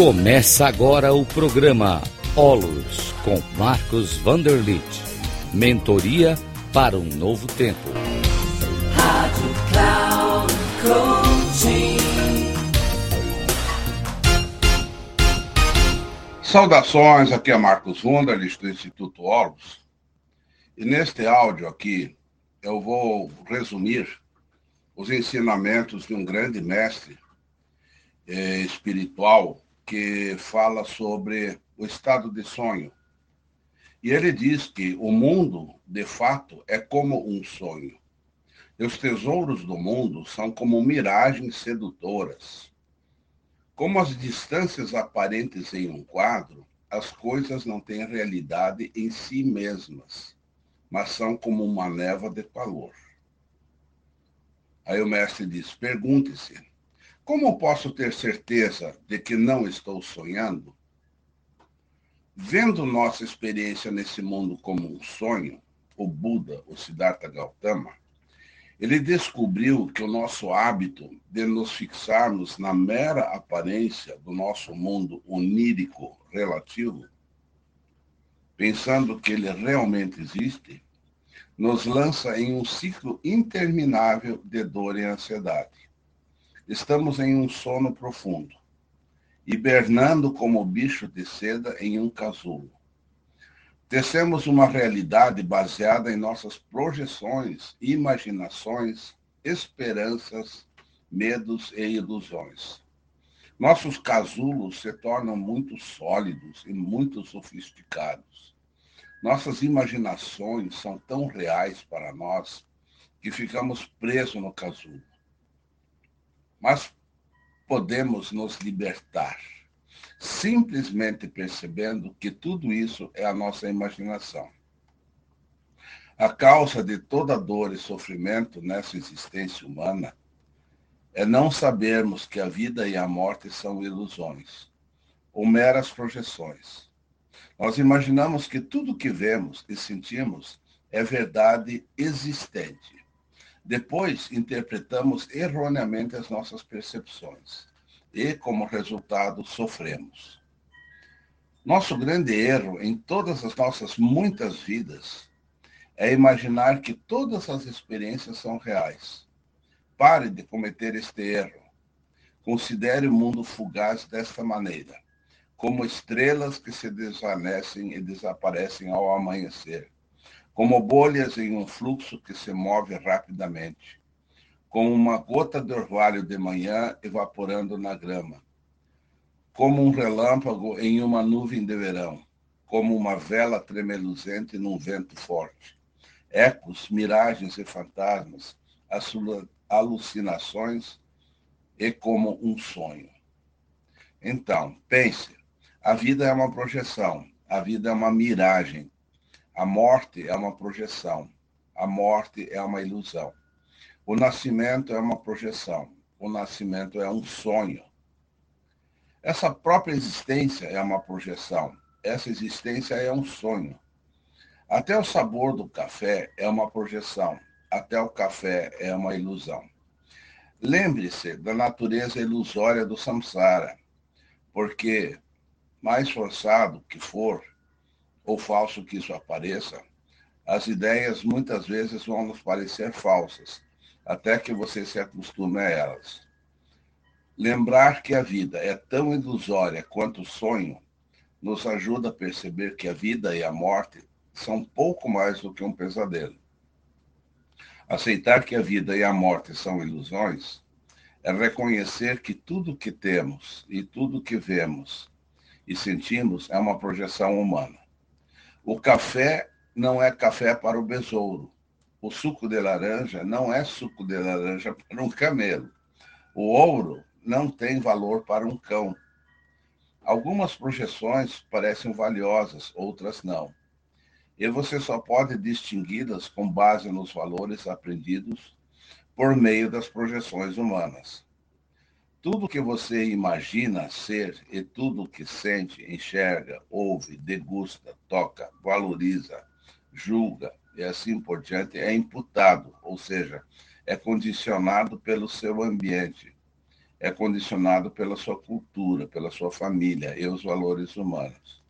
Começa agora o programa Olos com Marcos Vanderlit. Mentoria para um novo tempo. Rádio Cloud Coaching. Saudações, aqui é Marcos Vanderlit do Instituto Olos. E neste áudio aqui eu vou resumir os ensinamentos de um grande mestre eh, espiritual que fala sobre o estado de sonho. E ele diz que o mundo, de fato, é como um sonho. E os tesouros do mundo são como miragens sedutoras. Como as distâncias aparentes em um quadro, as coisas não têm realidade em si mesmas, mas são como uma névoa de calor. Aí o mestre diz: pergunte-se, como posso ter certeza de que não estou sonhando? Vendo nossa experiência nesse mundo como um sonho, o Buda, o Siddhartha Gautama, ele descobriu que o nosso hábito de nos fixarmos na mera aparência do nosso mundo onírico relativo, pensando que ele realmente existe, nos lança em um ciclo interminável de dor e ansiedade. Estamos em um sono profundo, hibernando como bicho de seda em um casulo. Tecemos uma realidade baseada em nossas projeções, imaginações, esperanças, medos e ilusões. Nossos casulos se tornam muito sólidos e muito sofisticados. Nossas imaginações são tão reais para nós que ficamos presos no casulo mas podemos nos libertar simplesmente percebendo que tudo isso é a nossa imaginação. A causa de toda dor e sofrimento nessa existência humana é não sabermos que a vida e a morte são ilusões, ou meras projeções. Nós imaginamos que tudo que vemos e sentimos é verdade existente. Depois, interpretamos erroneamente as nossas percepções e, como resultado, sofremos. Nosso grande erro em todas as nossas muitas vidas é imaginar que todas as experiências são reais. Pare de cometer este erro. Considere o mundo fugaz desta maneira, como estrelas que se desvanecem e desaparecem ao amanhecer como bolhas em um fluxo que se move rapidamente, como uma gota de orvalho de manhã evaporando na grama, como um relâmpago em uma nuvem de verão, como uma vela tremeluzente num vento forte. Ecos, miragens e fantasmas, alucinações e como um sonho. Então, pense, a vida é uma projeção, a vida é uma miragem, a morte é uma projeção. A morte é uma ilusão. O nascimento é uma projeção. O nascimento é um sonho. Essa própria existência é uma projeção. Essa existência é um sonho. Até o sabor do café é uma projeção. Até o café é uma ilusão. Lembre-se da natureza ilusória do samsara, porque, mais forçado que for, ou falso que isso apareça, as ideias muitas vezes vão nos parecer falsas, até que você se acostume a elas. Lembrar que a vida é tão ilusória quanto o sonho nos ajuda a perceber que a vida e a morte são pouco mais do que um pesadelo. Aceitar que a vida e a morte são ilusões é reconhecer que tudo que temos e tudo que vemos e sentimos é uma projeção humana. O café não é café para o besouro. O suco de laranja não é suco de laranja para um camelo. O ouro não tem valor para um cão. Algumas projeções parecem valiosas, outras não. E você só pode distingui-las com base nos valores aprendidos por meio das projeções humanas. Tudo que você imagina ser e tudo que sente, enxerga, ouve, degusta, toca, valoriza, julga e assim por diante é imputado, ou seja, é condicionado pelo seu ambiente. é condicionado pela sua cultura, pela sua família e os valores humanos.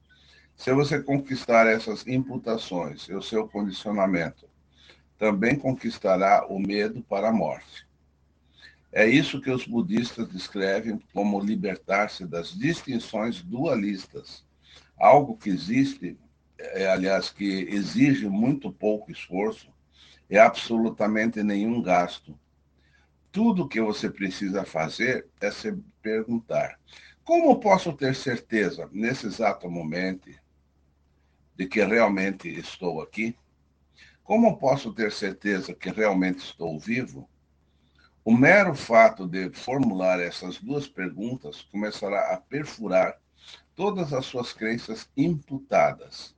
Se você conquistar essas imputações e o seu condicionamento, também conquistará o medo para a morte. É isso que os budistas descrevem como libertar-se das distinções dualistas, algo que existe, é, aliás, que exige muito pouco esforço e absolutamente nenhum gasto. Tudo que você precisa fazer é se perguntar: como posso ter certeza, nesse exato momento, de que realmente estou aqui? Como posso ter certeza que realmente estou vivo? O mero fato de formular essas duas perguntas começará a perfurar todas as suas crenças imputadas.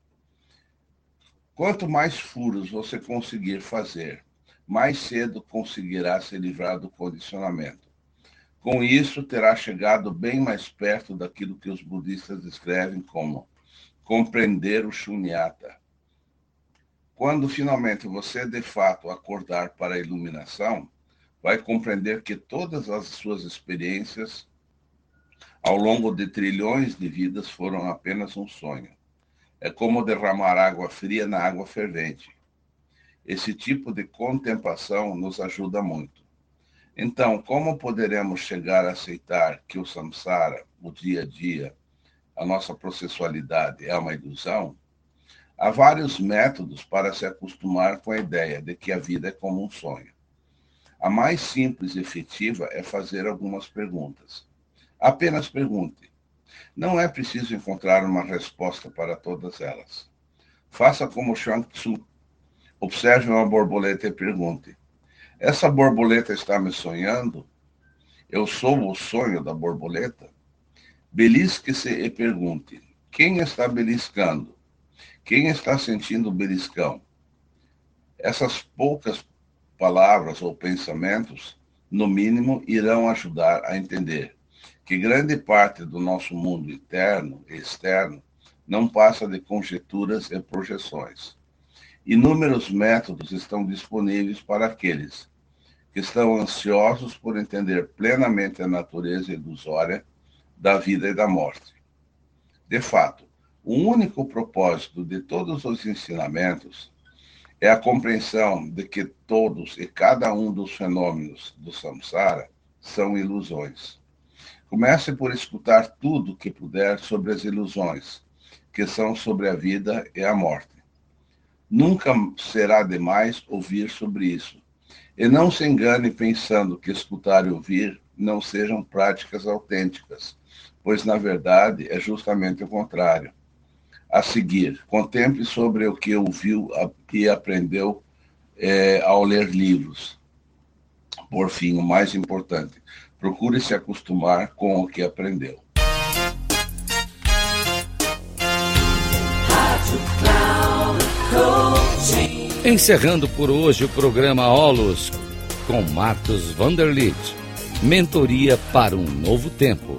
Quanto mais furos você conseguir fazer, mais cedo conseguirá se livrar do condicionamento. Com isso, terá chegado bem mais perto daquilo que os budistas descrevem como compreender o shunyata. Quando finalmente você de fato acordar para a iluminação, vai compreender que todas as suas experiências ao longo de trilhões de vidas foram apenas um sonho. É como derramar água fria na água fervente. Esse tipo de contemplação nos ajuda muito. Então, como poderemos chegar a aceitar que o samsara, o dia a dia, a nossa processualidade é uma ilusão? Há vários métodos para se acostumar com a ideia de que a vida é como um sonho. A mais simples e efetiva é fazer algumas perguntas. Apenas pergunte. Não é preciso encontrar uma resposta para todas elas. Faça como Shang Tzu. Observe uma borboleta e pergunte: Essa borboleta está me sonhando? Eu sou o sonho da borboleta? Belisque-se e pergunte: Quem está beliscando? Quem está sentindo o beliscão? Essas poucas palavras ou pensamentos, no mínimo, irão ajudar a entender que grande parte do nosso mundo interno e externo não passa de conjecturas e projeções. Inúmeros métodos estão disponíveis para aqueles que estão ansiosos por entender plenamente a natureza ilusória da vida e da morte. De fato, o único propósito de todos os ensinamentos é a compreensão de que todos e cada um dos fenômenos do samsara são ilusões. Comece por escutar tudo que puder sobre as ilusões, que são sobre a vida e a morte. Nunca será demais ouvir sobre isso. E não se engane pensando que escutar e ouvir não sejam práticas autênticas, pois na verdade é justamente o contrário a seguir. Contemple sobre o que ouviu e aprendeu é, ao ler livros. Por fim, o mais importante, procure se acostumar com o que aprendeu. Encerrando por hoje o programa Olos com Marcos Vanderlit. Mentoria para um novo tempo.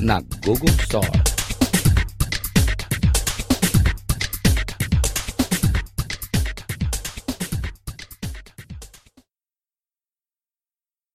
na Google Store.